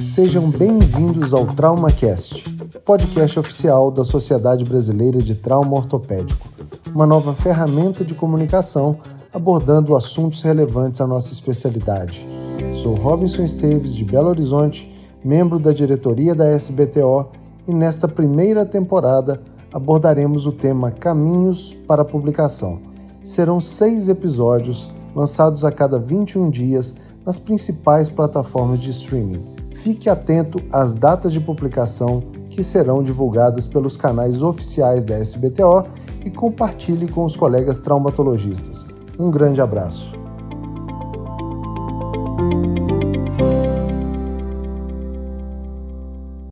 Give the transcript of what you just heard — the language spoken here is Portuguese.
Sejam bem-vindos ao TraumaCast, podcast oficial da Sociedade Brasileira de Trauma Ortopédico, uma nova ferramenta de comunicação abordando assuntos relevantes à nossa especialidade. Sou Robinson Esteves, de Belo Horizonte, membro da diretoria da SBTO, e nesta primeira temporada abordaremos o tema Caminhos para a Publicação. Serão seis episódios lançados a cada 21 dias nas principais plataformas de streaming. Fique atento às datas de publicação que serão divulgadas pelos canais oficiais da SBTO e compartilhe com os colegas traumatologistas. Um grande abraço.